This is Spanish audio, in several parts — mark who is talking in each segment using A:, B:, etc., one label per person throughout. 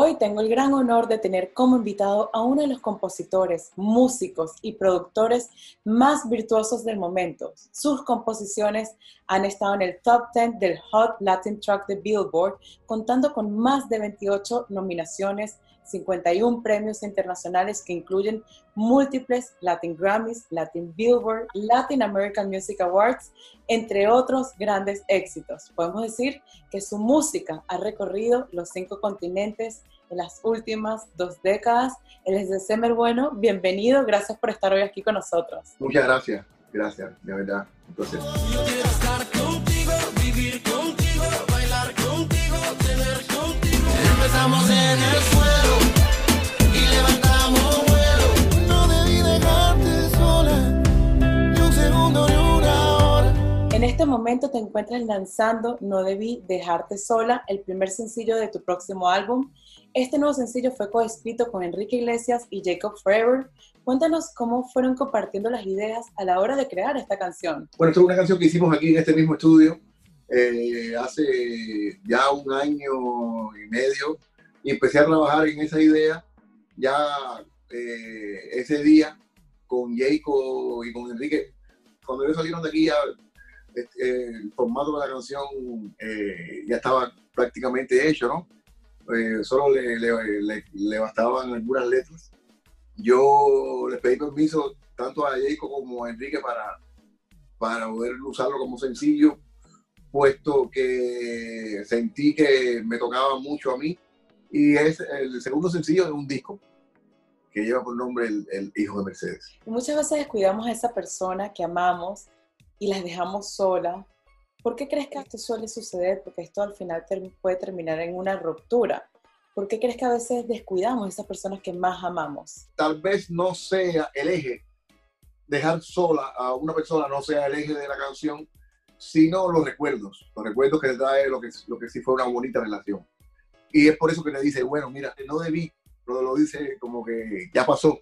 A: Hoy tengo el gran honor de tener como invitado a uno de los compositores, músicos y productores más virtuosos del momento. Sus composiciones han estado en el top 10 del Hot Latin Track de Billboard, contando con más de 28 nominaciones 51 premios internacionales que incluyen múltiples Latin Grammys, Latin Billboard, Latin American Music Awards, entre otros grandes éxitos. Podemos decir que su música ha recorrido los cinco continentes en las últimas dos décadas. Él es de Semer Bueno. Bienvenido, gracias por estar hoy aquí con nosotros.
B: Muchas gracias, gracias, de verdad. Entonces.
C: Yo quiero estar contigo, vivir contigo, bailar contigo, tener contigo. Empezamos en el suelo y levantamos vuelo. No debí dejarte sola, ni un segundo ni una hora.
A: En este momento te encuentras lanzando No Debí Dejarte Sola, el primer sencillo de tu próximo álbum. Este nuevo sencillo fue coescrito con Enrique Iglesias y Jacob Forever. Cuéntanos cómo fueron compartiendo las ideas a la hora de crear esta canción.
B: Bueno, esta es una canción que hicimos aquí en este mismo estudio eh, hace ya un año y medio y empecé a trabajar en esa idea ya eh, ese día con Jacob y con Enrique. Cuando ellos salieron de aquí ya este, el formato de la canción eh, ya estaba prácticamente hecho, ¿no? Eh, solo le, le- bastaban algunas letras. Yo les pedí permiso tanto a Jacob como a Enrique para, para poder usarlo como sencillo, puesto que sentí que me tocaba mucho a mí. Y es el segundo sencillo de un disco que lleva por nombre El, Hijo de Mercedes.
A: Muchas veces descuidamos a esa persona que amamos y las dejamos sola. ¿Por qué crees que esto suele suceder? Porque esto al final ter- puede terminar en una ruptura. ¿Por qué crees que a veces descuidamos a esas personas que más amamos?
B: Tal vez no sea el eje, dejar sola a una persona no sea el eje de la canción, sino los recuerdos, los recuerdos que trae lo que, lo que sí fue una bonita relación. Y es por eso que le dice, bueno, mira, no debí, pero lo dice como que ya pasó,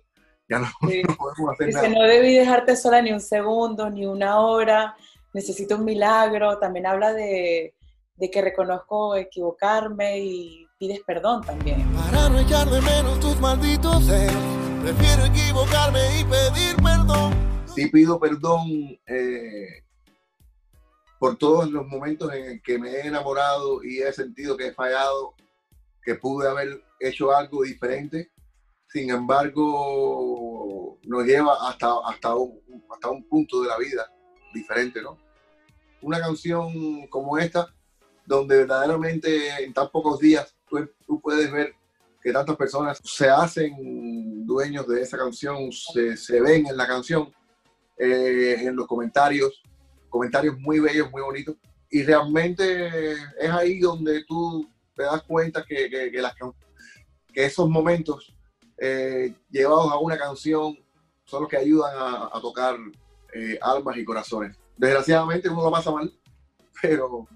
B: ya no,
A: Sí.
B: no podemos hacer
A: Dice,
B: nada.
A: no debí dejarte sola ni un segundo, ni una hora, necesito un milagro. También habla de, de que reconozco equivocarme y pides perdón también.
C: Para no echar de menos tus malditos celos, prefiero equivocarme y pedir perdón.
B: Sí pido perdón eh, por todos los momentos en el que me he enamorado y he sentido que he fallado, que pude haber hecho algo diferente. Sin embargo, nos lleva hasta, hasta, un, hasta un punto de la vida diferente, ¿no? Una canción como esta, donde verdaderamente en tan pocos días tú, puedes ver que tantas personas se hacen dueños de esa canción, se, ven en la canción, eh, en los comentarios, comentarios muy bellos, muy bonitos. Y realmente es ahí donde tú te das cuenta que, que, las que esos momentos eh, llevados a una canción son los que ayudan a, a tocar eh, almas y corazones. Desgraciadamente uno lo pasa mal, pero,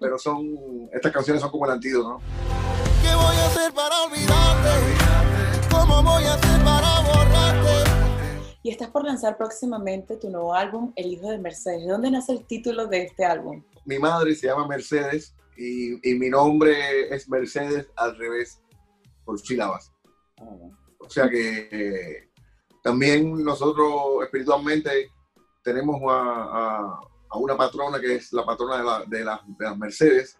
B: pero son, estas canciones son como el antídoto, ¿no?
C: ¿Qué voy a hacer para olvidarte? ¿Cómo voy a hacer para borrarte?
A: Y estás por lanzar próximamente tu nuevo álbum, El Hijo de Mercedes. ¿De dónde nace el título de este álbum?
B: Mi madre se llama Mercedes y, y mi nombre es Mercedes al revés, por sílabas. O sea que eh, también nosotros espiritualmente tenemos a, a- a una patrona que es la patrona de, la- de la- de las Mercedes,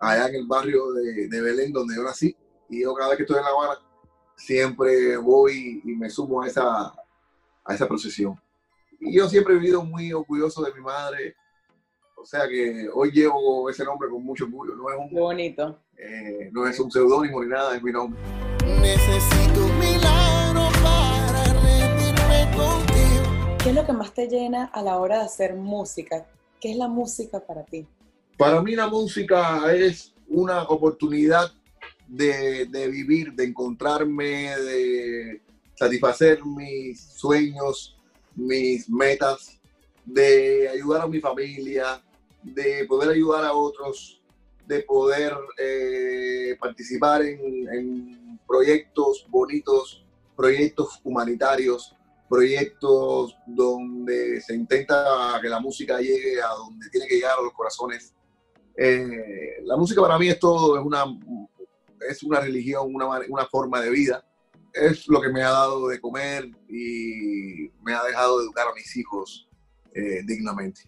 B: allá en el barrio de, de Belén, donde yo nací. Y yo cada vez que estoy en La Habana, siempre voy y me sumo a esa, a esa procesión. Y yo siempre he vivido muy orgulloso de mi madre. O sea que hoy llevo ese nombre con mucho orgullo. No es un,
A: Qué bonito.
B: eh, no es un seudónimo ni nada, es mi nombre.
C: Necesito un milagro
A: ¿Qué es lo que más te llena a la hora de hacer música? ¿Qué es la música para ti?
B: Para mí la música es una oportunidad de, vivir, de encontrarme, de satisfacer mis sueños, mis metas, de ayudar a mi familia, de poder ayudar a otros, de poder eh, participar en, en proyectos bonitos, proyectos humanitarios, proyectos donde se intenta que la música llegue a donde tiene que llegar a los corazones. Eh, la música para mí es todo, es una, es una religión, una, una forma de vida. Es lo que me ha dado de comer y me ha dejado educar a mis hijos eh, dignamente.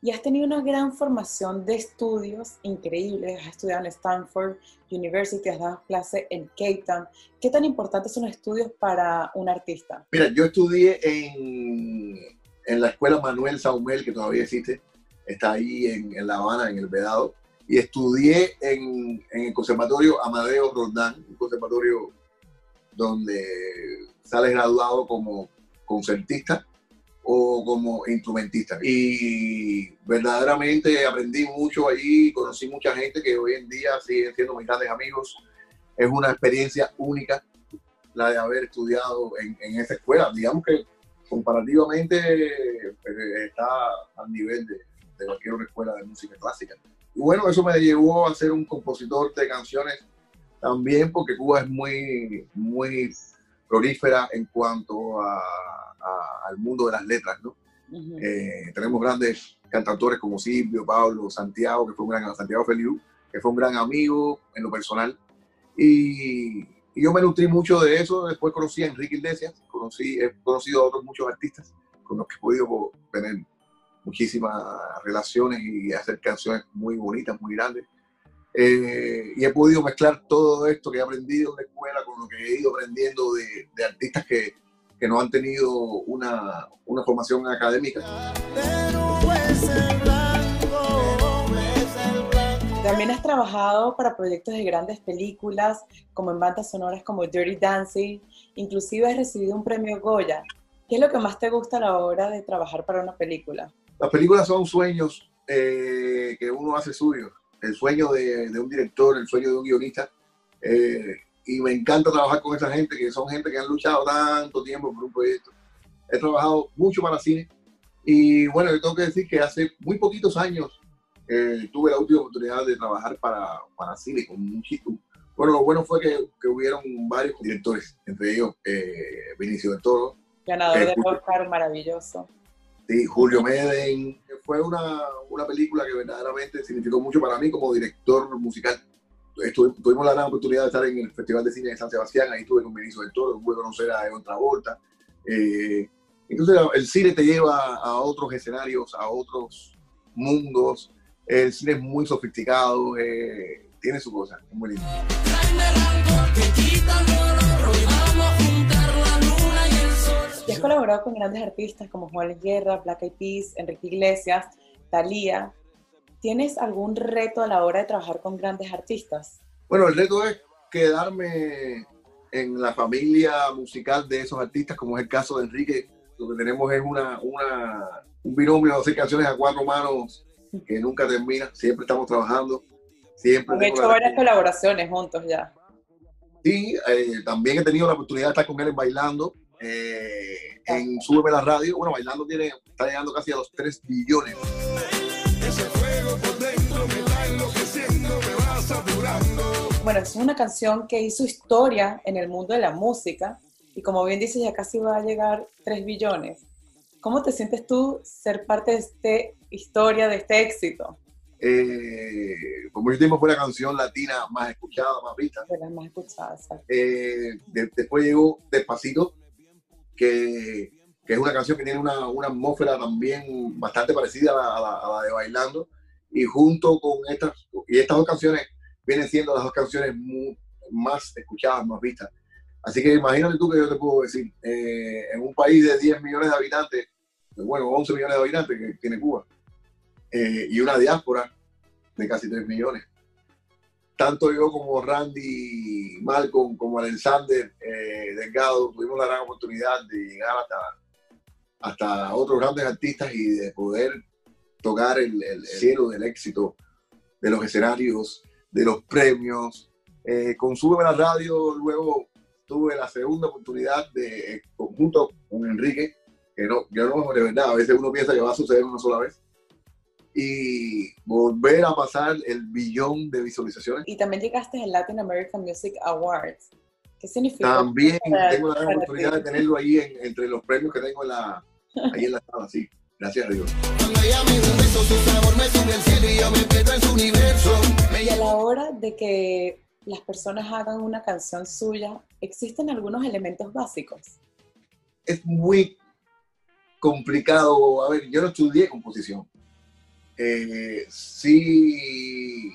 A: Y has tenido una gran formación de estudios increíbles. Has estudiado en Stanford University, has dado clases en Cape Town. ¿Qué tan importantes son los estudios para un artista?
B: Mira, yo estudié en, en la escuela Manuel Saumel, que todavía existe, está ahí en, en La Habana, en el Vedado, y estudié en, en el Conservatorio Amadeo Roldán, un conservatorio donde sales graduado como concertista o como instrumentista. Y verdaderamente aprendí mucho allí, conocí mucha gente que hoy en día siguen siendo mis grandes amigos. Es una experiencia única la de haber estudiado en, en esa escuela. Digamos que comparativamente eh, está al nivel de, de cualquier otra escuela de música clásica. Y bueno, eso me llevó a ser un compositor de canciones también porque Cuba es muy, muy prolífera en cuanto a, a- al mundo de las letras, ¿no?
A: Ujú.
B: Eh, tenemos grandes cantautores como Silvio, Pablo, Santiago, que fue un gran, Santiago Feliu, que fue un gran amigo en lo personal. Y, y yo me nutrí mucho de eso. Después conocí a Enrique Iglesias, conocí, he conocido a otros muchos artistas con los que he podido tener muchísimas relaciones y hacer canciones muy bonitas, muy grandes. Eh, y he podido mezclar todo esto que he aprendido en la escuela con lo que he ido aprendiendo de, de artistas que, que no han tenido una, una formación académica.
A: También has trabajado para proyectos de grandes películas, como en bandas sonoras como Dirty Dancing. Inclusive has recibido un premio Goya. ¿Qué es lo que más te gusta a la hora de trabajar para una película?
B: Las películas son sueños eh, que uno hace suyos. El sueño de, de un director, el sueño de un guionista. Eh, y me encanta trabajar con esa gente, que son gente que han luchado tanto tiempo por un proyecto. He trabajado mucho para cine. Y bueno, yo tengo que decir que hace muy poquitos años eh, tuve la última oportunidad de trabajar para, para cine con muchísimo. Bueno, lo bueno fue que, que hubieron varios directores, entre ellos eh, Vinicio del Toro,
A: Ganador
B: Eh,
A: del Oscar, maravilloso.
B: Sí, Julio Meden. Fue una, una película que verdaderamente significó mucho para mí como director musical. Estuve- tuvimos la gran oportunidad de estar en el Festival de Cine de San Sebastián, ahí estuve con Benicio del Toro, pude conocer a Egon Travolta. Eh, entonces el cine te lleva a otros escenarios, a otros mundos. El cine es muy sofisticado, eh, tiene su cosa, es muy lindo.
C: Y
A: has colaborado con grandes artistas como Juan Guerra, Black Eyed Peas, Enrique Iglesias, Thalía. ¿Tienes algún reto a la hora de trabajar con grandes artistas?
B: Bueno, el reto es quedarme en la familia musical de esos artistas, como es el caso de Enrique. Lo que tenemos es una, una, un binomio de hacer canciones a cuatro manos que nunca termina. Siempre estamos trabajando. Siempre
A: Han hecho varias colaboraciones juntos ya.
B: Sí, eh, también he tenido la oportunidad de estar con él en Bailando, eh, en Súbeme la Radio. Bueno, Bailando tiene, está llegando casi a los 3 billones.
C: Ese fuego por dentro me va enloqueciendo, me va saturando.
A: Bueno, es una canción que hizo historia en el mundo de la música y como bien dices, ya casi va a llegar 3 billones. ¿Cómo te sientes tú ser parte de esta historia, de este éxito?
B: Eh, por mucho tiempo fue la canción latina más escuchada, más vista.
A: De las más escuchadas. exacto.
B: Eh, de- después llegó Despacito, que, que es una canción que tiene una, una atmósfera también bastante parecida a la, de Bailando. Y junto con estas, y estas dos canciones vienen siendo las dos canciones más escuchadas, más vistas. Así que imagínate tú que yo te puedo decir, eh, en un país de 10 millones de habitantes, bueno, 11 millones de habitantes que tiene Cuba, eh, y una diáspora de casi 3 millones tanto yo como Randy Malcolm, como Alexander eh, Delgado, tuvimos la gran oportunidad de llegar hasta, hasta otros grandes artistas y de poder tocar el, el cielo del éxito, de los escenarios, de los premios. Eh, con Súbeme la Radio, luego tuve la segunda oportunidad de, eh, junto con Enrique, que no, yo no, de verdad, a veces uno piensa que va a suceder una sola vez, y volver a pasar el billón de visualizaciones.
A: Y también llegaste al Latin American Music Awards. ¿Qué significa?
B: También tengo la oportunidad de tenerlo ahí en- entre los premios que tengo en la, ahí en la sala, sí. Gracias a Dios.
C: Y
A: a la hora de que las personas hagan una canción suya, existen algunos elementos básicos.
B: Es muy complicado. A ver, yo no estudié composición. Eh, sí,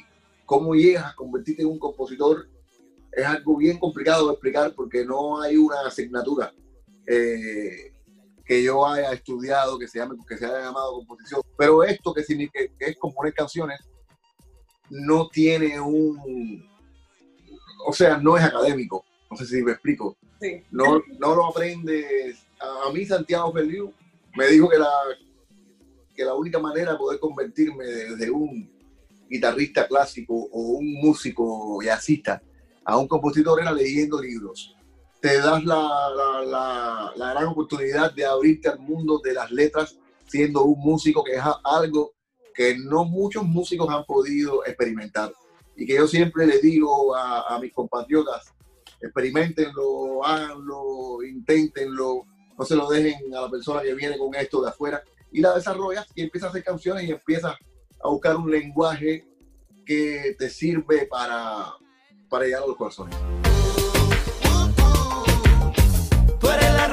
B: cómo llegas a convertirte en un compositor es algo bien complicado de explicar porque no hay una asignatura eh, que yo haya estudiado que se, llame, que se haya llamado composición. Pero esto que, que es componer canciones no tiene un... O sea, no es académico. No sé si me explico.
A: Sí.
B: No, no lo aprendes. A, a mí Santiago Feliu me dijo que la, que la única manera de poder convertirme desde un guitarrista clásico o un músico jazzista a un compositor era leyendo libros. Te das la, la, la, gran oportunidad de abrirte al mundo de las letras siendo un músico, que es algo que no muchos músicos han podido experimentar. Y que yo siempre les digo a, a mis compatriotas, experimentenlo, háganlo, inténtenlo, no se lo dejen a la persona que viene con esto de afuera y la desarrollas y empiezas a hacer canciones y empiezas a buscar un lenguaje que te sirve para, para llegar a los corazones.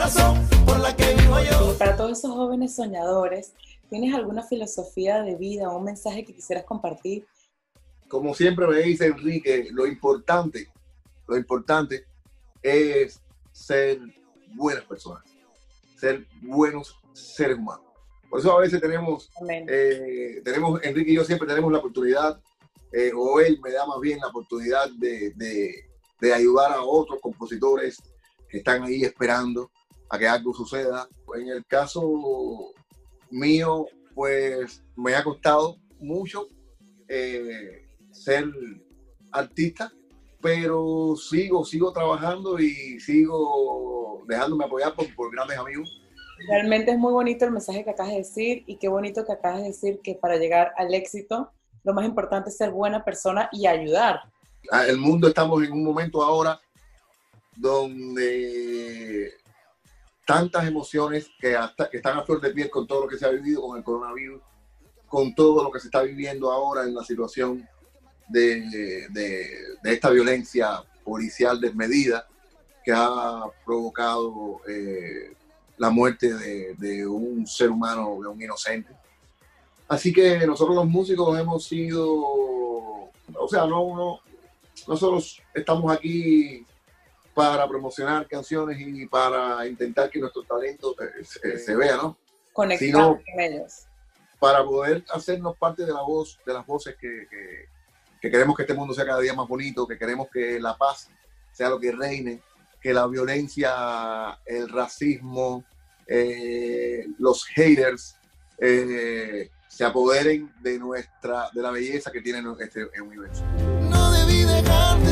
C: Razón por la que vivo yo.
A: Y para todos esos jóvenes soñadores, ¿tienes alguna filosofía de vida o un mensaje que quisieras compartir?
B: Como siempre me dice Enrique, lo importante, lo importante es ser buenas personas, ser buenos seres humanos. Por eso a veces tenemos eh, tenemos, Enrique y yo siempre tenemos la oportunidad, eh, o él me da más bien la oportunidad de, de- de ayudar a otros compositores que están ahí esperando a que algo suceda. En el caso mío, pues me ha costado mucho eh, ser artista, pero sigo, sigo trabajando y sigo dejándome apoyar por, por grandes amigos
A: Realmente es muy bonito el mensaje que acabas de decir y qué bonito que acabas de decir que para llegar al éxito lo más importante es ser buena persona y ayudar.
B: Ah, el mundo estamos en un momento ahora donde tantas emociones que, hasta, que están a flor de piel con todo lo que se ha vivido con el coronavirus, con todo lo que se está viviendo ahora en la situación de, de- de esta violencia policial desmedida que ha provocado eh, la muerte de, de un ser humano, de un inocente. Así que nosotros los músicos hemos sido, o sea, no, no, nosotros estamos aquí para promocionar canciones y para intentar que nuestro talento eh, se, se vea, ¿no?
A: Conectar
B: Si no-
A: con ellos.
B: Para poder hacernos parte de la voz, de las voces que, que- que queremos que este mundo sea cada día más bonito, que queremos que la paz sea lo que reine, que la violencia, el racismo, eh, los haters eh, se apoderen de nuestra, de la belleza que tiene este universo.
C: No debí dejarte